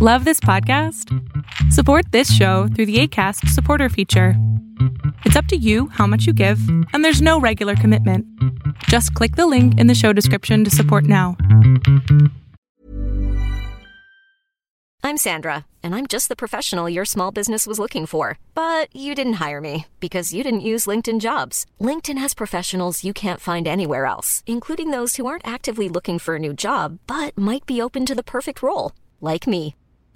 Love this podcast? Support this show through the ACAST supporter feature. It's up to you how much you give, and there's no regular commitment. Just click the link in the show description to support now. I'm Sandra, and I'm just the professional your small business was looking for. But you didn't hire me because you didn't use LinkedIn jobs. LinkedIn has professionals you can't find anywhere else, including those who aren't actively looking for a new job but might be open to the perfect role, like me.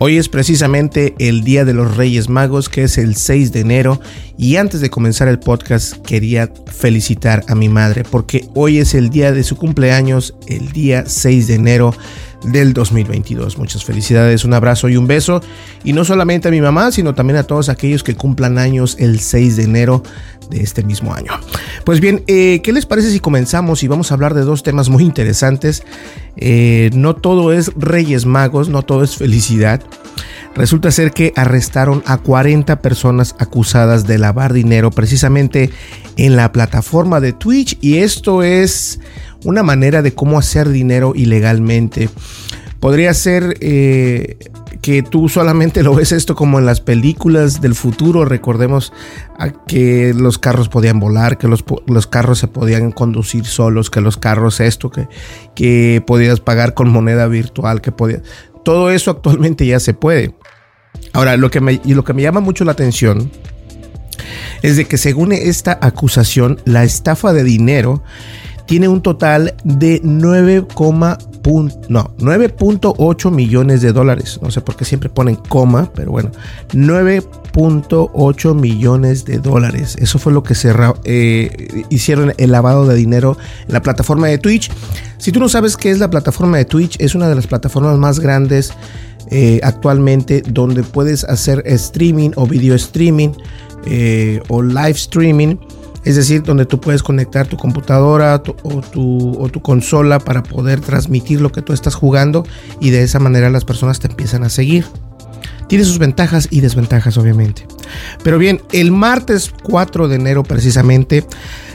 Hoy es precisamente el Día de los Reyes Magos, que es el 6 de enero. Y antes de comenzar el podcast, quería felicitar a mi madre, porque hoy es el día de su cumpleaños, el día 6 de enero del 2022. Muchas felicidades, un abrazo y un beso. Y no solamente a mi mamá, sino también a todos aquellos que cumplan años el 6 de enero de este mismo año. Pues bien, eh, ¿qué les parece si comenzamos y vamos a hablar de dos temas muy interesantes? Eh, no todo es Reyes Magos, no todo es felicidad. Resulta ser que arrestaron a 40 personas acusadas de lavar dinero precisamente en la plataforma de Twitch y esto es una manera de cómo hacer dinero ilegalmente. Podría ser eh, que tú solamente lo ves esto como en las películas del futuro. Recordemos que los carros podían volar, que los, los, carros se podían conducir solos, que los carros esto, que, que podías pagar con moneda virtual, que podía... Todo eso actualmente ya se puede. Ahora, lo que me, y lo que me llama mucho la atención es de que según esta acusación, la estafa de dinero tiene un total de 9, no, 9.8 millones de dólares. No sé por qué siempre ponen coma, pero bueno, 9.8 millones de dólares. Eso fue lo que se eh, hicieron el lavado de dinero en la plataforma de Twitch. Si tú no sabes qué es la plataforma de Twitch, es una de las plataformas más grandes eh, actualmente donde puedes hacer streaming o video streaming eh, o live streaming es decir, donde tú puedes conectar tu computadora o, tu, consola para poder transmitir lo que tú estás jugando y de esa manera las personas te empiezan a seguir. Tiene sus ventajas y desventajas, obviamente. Pero bien, el martes 4 de enero precisamente,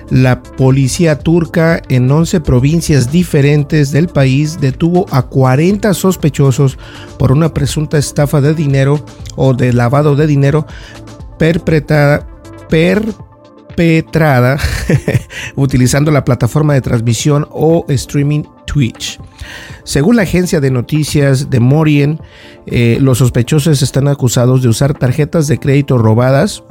la policía turca en 11 provincias diferentes del país detuvo a 40 sospechosos por una presunta estafa de dinero o de lavado de dinero perpetrada, per, perpetrada utilizando la plataforma de transmisión o streaming Twitch. Según la agencia de noticias de Morien, eh, los sospechosos están acusados de usar tarjetas de crédito robadas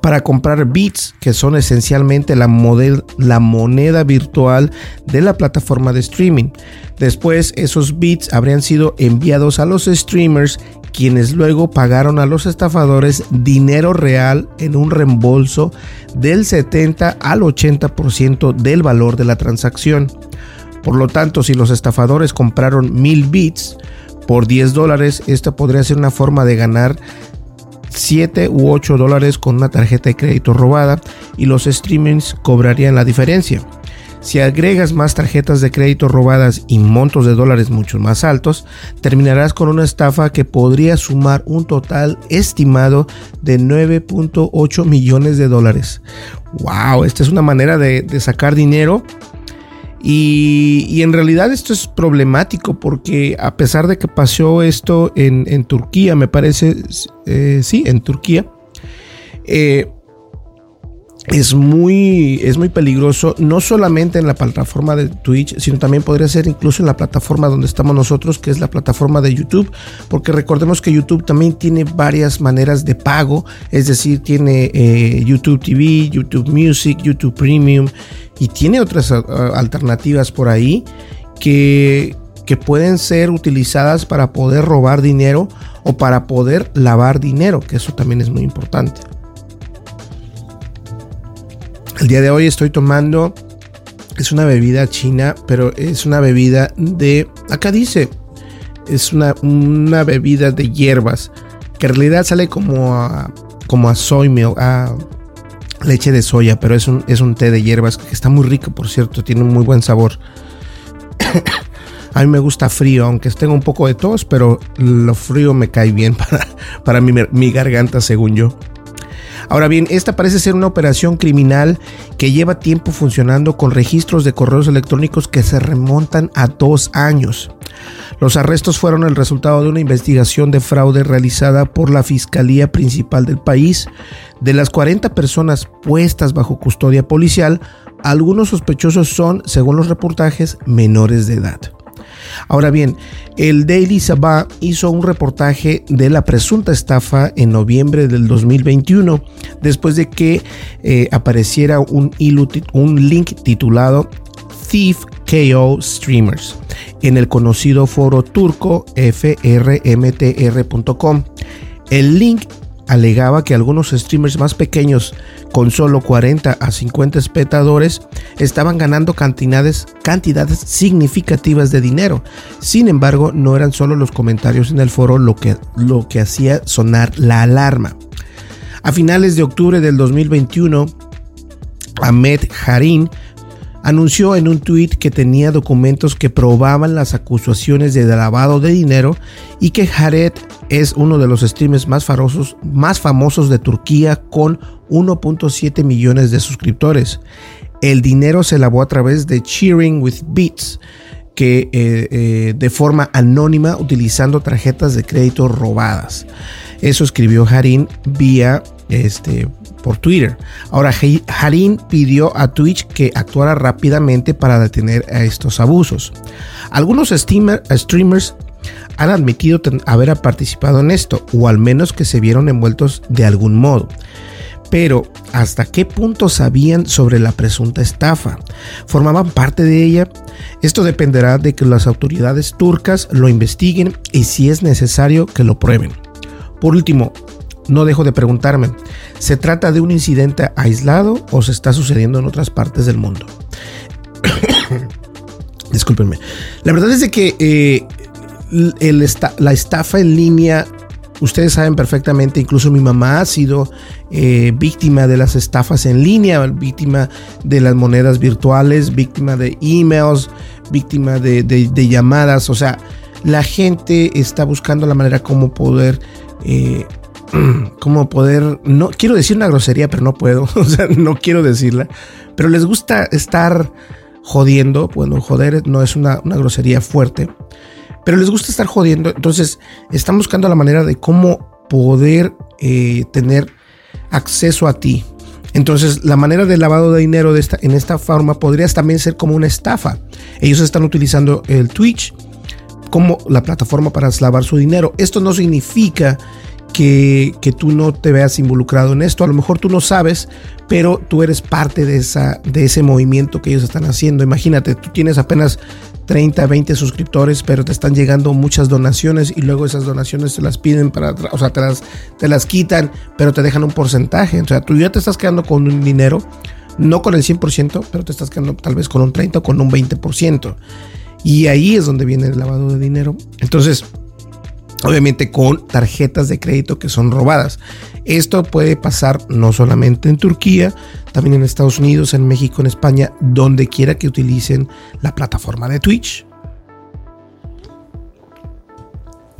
para comprar bits, que son esencialmente la, la, moneda virtual de la plataforma de streaming. Después, esos bits habrían sido enviados a los streamers quienes luego pagaron a los estafadores dinero real en un reembolso del 70 al 80% del valor de la transacción. Por lo tanto, si los estafadores compraron mil bits por 10 dólares, esta podría ser una forma de ganar 7 u 8 dólares con una tarjeta de crédito robada y los streamings cobrarían la diferencia. Si agregas más tarjetas de crédito robadas y montos de dólares mucho más altos, terminarás con una estafa que podría sumar un total estimado de 9.8 millones de dólares. ¡Wow! Esta es una manera de, sacar dinero. Y, en realidad esto es problemático porque a pesar de que pasó esto en, Turquía, me parece, eh, sí, en Turquía, eh, es muy, es muy peligroso, no solamente en la plataforma de Twitch, sino también podría ser incluso en la plataforma donde estamos nosotros, que es la plataforma de YouTube, porque recordemos que YouTube también tiene varias maneras de pago, es decir, tiene eh, YouTube TV, YouTube Music, YouTube Premium y tiene otras alternativas por ahí que que pueden ser utilizadas para poder robar dinero o para poder lavar dinero, que eso también es muy importante. El día de hoy estoy tomando, es una bebida china, pero es una bebida de, acá dice, es una, una bebida de hierbas, que en realidad sale como a, como a soy a leche de soya, pero es un, es un té de hierbas que está muy rico, por cierto, tiene un muy buen sabor. a mí me gusta frío, aunque tenga un poco de tos, pero lo frío me cae bien para, para mi, mi garganta, según yo. Ahora bien, esta parece ser una operación criminal que lleva tiempo funcionando con registros de correos electrónicos que se remontan a dos años. Los arrestos fueron el resultado de una investigación de fraude realizada por la Fiscalía Principal del país. De las 40 personas puestas bajo custodia policial, algunos sospechosos son, según los reportajes, menores de edad. Ahora bien, el Daily Sabah hizo un reportaje de la presunta estafa en noviembre del 2021, después de que eh, apareciera un, un link titulado Thief KO Streamers en el conocido foro turco frmtr.com. El link alegaba que algunos streamers más pequeños, con solo 40 a 50 espectadores, estaban ganando cantidades, cantidades significativas de dinero. Sin embargo, no eran solo los comentarios en el foro lo que, lo que hacía sonar la alarma. A finales de octubre del 2021, Ahmed Harin anunció en un tuit que tenía documentos que probaban las acusaciones de lavado de dinero y que Jared es uno de los streamers más, famosos, de Turquía con 1.7 millones de suscriptores. El dinero se lavó a través de Cheering with Beats, que eh, eh, de forma anónima utilizando tarjetas de crédito robadas. Eso escribió Harin vía este, por Twitter. Ahora, Harin pidió a Twitch que actuara rápidamente para detener a estos abusos. Algunos streamers han admitido haber participado en esto, o al menos que se vieron envueltos de algún modo. Pero, ¿hasta qué punto sabían sobre la presunta estafa? ¿Formaban parte de ella? Esto dependerá de que las autoridades turcas lo investiguen y si es necesario que lo prueben. Por último, no dejo de preguntarme, ¿se trata de un incidente aislado o se está sucediendo en otras partes del mundo? Discúlpenme. La verdad es de que eh, la estafa en línea, ustedes saben perfectamente, incluso mi mamá ha sido eh, víctima de las estafas en línea, víctima de las monedas virtuales, víctima de emails, víctima de, llamadas. O sea, la gente está buscando la manera como poder eh, como poder, no quiero decir una grosería, pero no puedo, o sea, no quiero decirla, pero les gusta estar jodiendo, bueno, joder no es una, grosería fuerte, pero les gusta estar jodiendo, entonces están buscando la manera de cómo poder eh, tener acceso a ti. Entonces, la manera de lavado de dinero de esta, en esta forma podría también ser como una estafa. Ellos están utilizando el Twitch como la plataforma para lavar su dinero. Esto no significa que, tú no te veas involucrado en esto. A lo mejor tú no sabes, pero tú eres parte de, esa, de ese movimiento que ellos están haciendo. Imagínate, tú tienes apenas 30, 20 suscriptores, pero te están llegando muchas donaciones y luego esas donaciones te las piden para, o sea, te las, te las quitan, pero te dejan un porcentaje. O sea, tú ya te estás quedando con un dinero, no con el 100%, pero te estás quedando tal vez con un 30 o con un 20%. Y ahí es donde viene el lavado de dinero. Entonces, obviamente con tarjetas de crédito que son robadas. Esto puede pasar no solamente en Turquía, también en Estados Unidos, en México, en España, donde quiera que utilicen la plataforma de Twitch.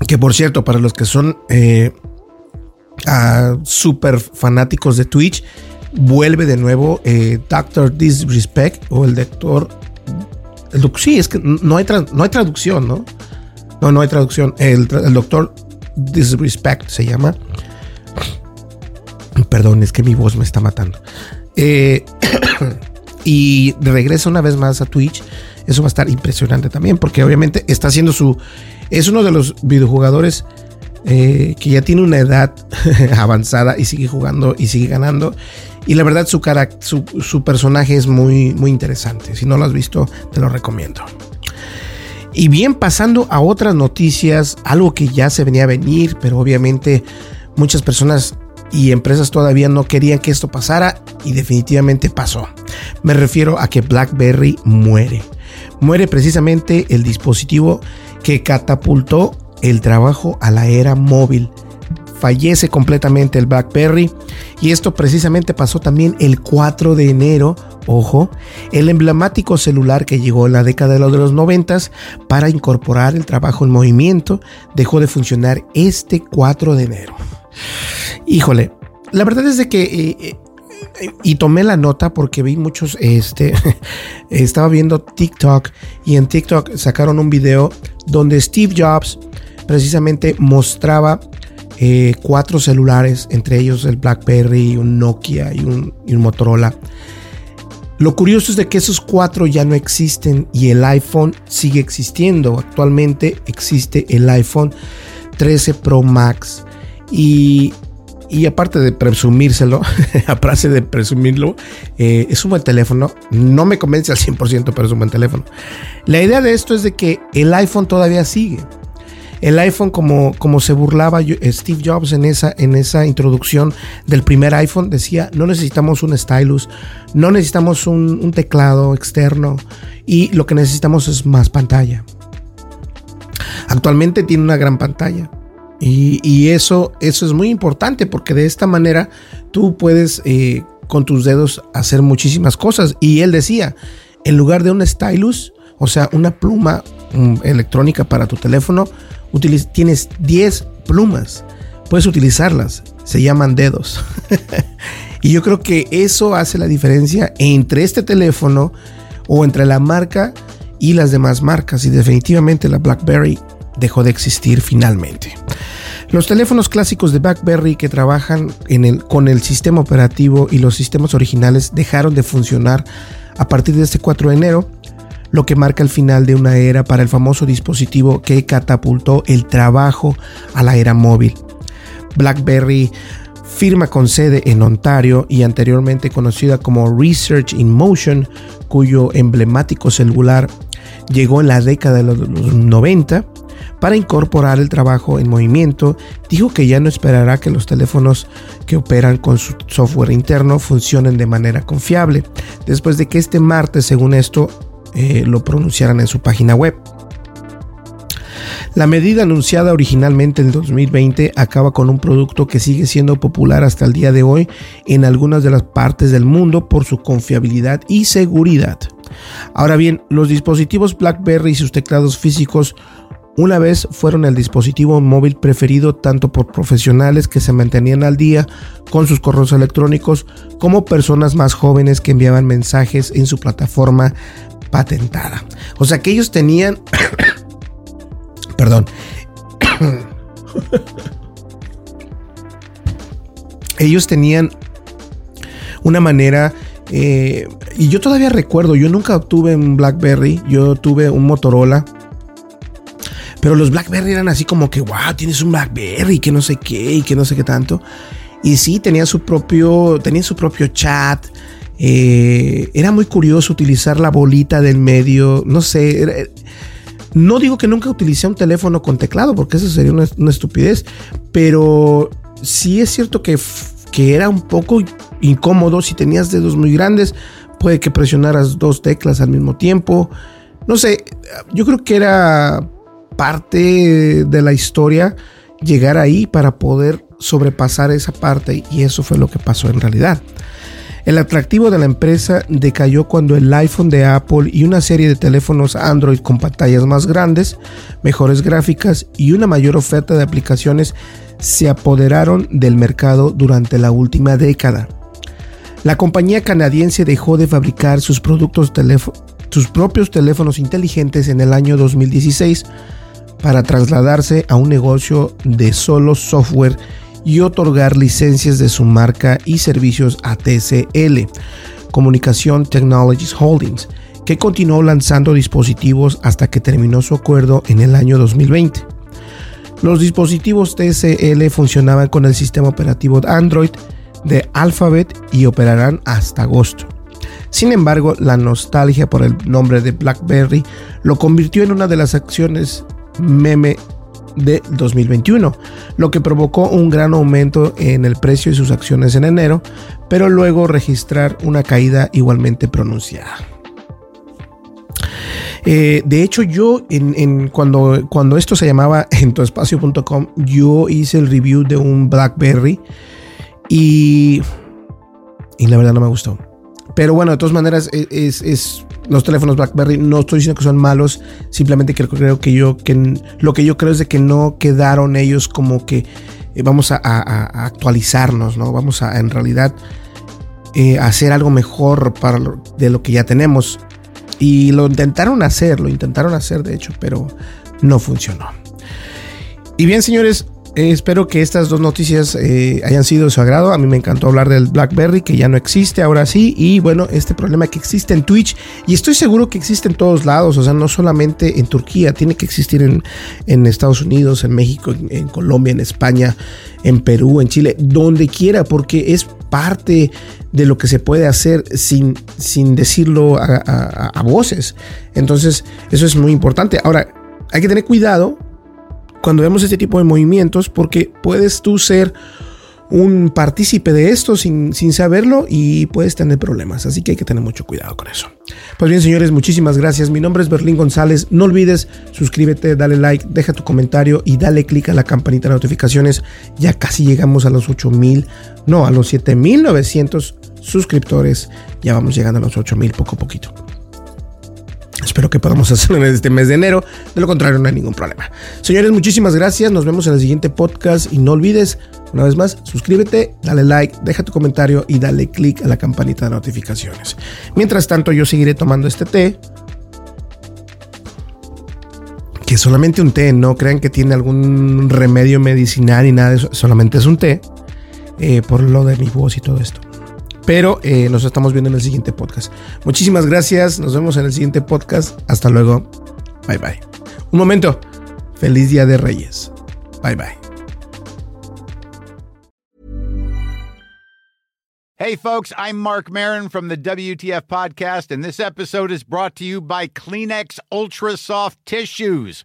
Que por cierto, para los que son eh, súper fanáticos de Twitch, vuelve de nuevo eh, Doctor Disrespect o el doctor... Sí, es que no hay, no hay traducción, ¿no? No, no hay traducción. El, doctor Disrespect se llama. Perdón, es que mi voz me está matando. Eh, y regresa una vez más a Twitch. Eso va a estar impresionante también, porque obviamente está haciendo su. Es uno de los videojugadores eh, que ya tiene una edad avanzada y sigue jugando y sigue ganando. Y la verdad, su, su, su personaje es muy, muy interesante. Si no lo has visto, te lo recomiendo. Y bien, pasando a otras noticias, algo que ya se venía a venir, pero obviamente muchas personas y empresas todavía no querían que esto pasara y definitivamente pasó. Me refiero a que BlackBerry muere. Muere precisamente el dispositivo que catapultó el trabajo a la era móvil. Fallece completamente el BlackBerry y esto precisamente pasó también el 4 de enero, ojo, el emblemático celular que llegó en la década de los 90 para incorporar el trabajo en movimiento dejó de funcionar este 4 de enero. Híjole, la verdad es de que eh, eh, y tomé la nota porque vi muchos, este, estaba viendo TikTok y en TikTok sacaron un video donde Steve Jobs precisamente mostraba eh, cuatro celulares, entre ellos el BlackBerry, un Nokia y un, Motorola. Lo curioso es de que esos cuatro ya no existen y el iPhone sigue existiendo. Actualmente existe el iPhone 13 Pro Max. Y y aparte de presumírselo, aparte de presumirlo, eh, es un buen teléfono. No me convence al 100%, pero es un buen teléfono. La idea de esto es de que el iPhone todavía sigue. El iPhone, como, como se burlaba Steve Jobs en esa, en esa introducción del primer iPhone, decía, no necesitamos un stylus, no necesitamos un, teclado externo y lo que necesitamos es más pantalla. Actualmente tiene una gran pantalla, y, eso, eso es muy importante porque de esta manera tú puedes eh, con tus dedos hacer muchísimas cosas. Y él decía, en lugar de un stylus, o sea, una pluma mm, electrónica para tu teléfono, tienes 10 plumas. Puedes utilizarlas. Se llaman dedos. y yo creo que eso hace la diferencia entre este teléfono o entre la marca y las demás marcas. Y definitivamente la BlackBerry dejó de existir finalmente. Los teléfonos clásicos de BlackBerry que trabajan con el sistema operativo y los sistemas originales dejaron de funcionar a partir de este 4 de enero, lo que marca el final de una era para el famoso dispositivo que catapultó el trabajo a la era móvil. BlackBerry firma con sede en Ontario y anteriormente conocida como Research in Motion, cuyo emblemático celular llegó en la década de los 90, para incorporar el trabajo en movimiento, dijo que ya no esperará que los teléfonos que operan con su software interno funcionen de manera confiable, después de que este martes, según esto, eh, lo pronunciaran en su página web. La medida anunciada originalmente en 2020 acaba con un producto que sigue siendo popular hasta el día de hoy en algunas de las partes del mundo por su confiabilidad y seguridad. Ahora bien, los dispositivos BlackBerry y sus teclados físicos una vez fueron el dispositivo móvil preferido tanto por profesionales que se mantenían al día con sus correos electrónicos como personas más jóvenes que enviaban mensajes en su plataforma patentada. O sea que ellos tenían... Perdón. ellos tenían una manera... Eh, y yo todavía recuerdo, yo nunca tuve un BlackBerry, yo tuve un Motorola pero los BlackBerry eran así como que, wow, tienes un BlackBerry, que no sé qué y que no sé qué tanto. Y sí, tenía su propio, tenía su propio chat. Eh, era muy curioso utilizar la bolita del medio. No sé. no digo que nunca utilicé un teléfono con teclado, porque eso sería una, una estupidez. Pero sí es cierto que, que era un poco incómodo si tenías dedos muy grandes. Puede que presionaras dos teclas al mismo tiempo. No sé, yo creo que era parte de la historia llegar ahí para poder sobrepasar esa parte y eso fue lo que pasó en realidad. El atractivo de la empresa decayó cuando el iPhone de Apple y una serie de teléfonos Android con pantallas más grandes, mejores gráficas y una mayor oferta de aplicaciones se apoderaron del mercado durante la última década. La compañía canadiense dejó de fabricar sus productos sus propios teléfonos inteligentes en el año 2016 para trasladarse a un negocio de solo software y otorgar licencias de su marca y servicios a TCL, Communication Technologies Holdings, que continuó lanzando dispositivos hasta que terminó su acuerdo en el año 2020. Los dispositivos TCL funcionaban con el sistema operativo Android de Alphabet y operarán hasta agosto. Sin embargo, la nostalgia por el nombre de BlackBerry lo convirtió en una de las acciones meme de 2021, lo que provocó un gran aumento en el precio de sus acciones en enero, pero luego registrar una caída igualmente pronunciada. Eh, de hecho, yo en, cuando, cuando esto se llamaba en tuespacio.com, yo hice el review de un BlackBerry y, y la verdad no me gustó. Pero bueno, de todas maneras, e, es, los teléfonos BlackBerry. No estoy diciendo que son malos, simplemente que creo que yo, que lo que yo creo es de que no quedaron ellos como que eh, vamos a, actualizarnos, ¿no? Vamos a en realidad eh, hacer algo mejor para de lo que ya tenemos. Y lo intentaron hacer, lo intentaron hacer de hecho, pero no funcionó. Y bien, señores, eh, espero que estas dos noticias eh, hayan sido de su agrado. A mí me encantó hablar del BlackBerry, que ya no existe ahora sí. Y bueno, este problema que existe en Twitch. Y estoy seguro que existe en todos lados. O sea, no solamente en Turquía, tiene que existir en, en Estados Unidos, en México, en, Colombia, en España, en Perú, en Chile, donde quiera, porque es parte de lo que se puede hacer sin, sin decirlo a, a voces. Entonces, eso es muy importante. Ahora, hay que tener cuidado cuando vemos este tipo de movimientos porque puedes tú ser un partícipe de esto sin, sin, saberlo y puedes tener problemas. Así que hay que tener mucho cuidado con eso. Pues bien, señores, muchísimas gracias. Mi nombre es Berlín González. No olvides suscríbete, dale like, deja tu comentario y dale click a la campanita de notificaciones. Ya casi llegamos a los 8000, no, a los 7900 suscriptores. Ya vamos llegando a los 8000 poco a poquito. Espero que podamos hacerlo en este mes de enero. De lo contrario, no hay ningún problema. Señores, muchísimas gracias. Nos vemos en el siguiente podcast. Y no olvides, una vez más, suscríbete, dale like, deja tu comentario y dale click a la campanita de notificaciones. Mientras tanto, yo seguiré tomando este té. Que es solamente un té, no crean que tiene algún remedio medicinal y nada de eso. Solamente es un té. Eh, por lo de mi voz y todo esto. Pero eh, nos estamos viendo en el siguiente podcast. Muchísimas gracias. Nos vemos en el siguiente podcast. Hasta luego. Bye bye. Un momento. Feliz Día de Reyes. Bye bye. Hey, folks, I'm Mark Marin from the WTF Podcast, and this episode is brought to you by Kleenex Ultra Soft Tissues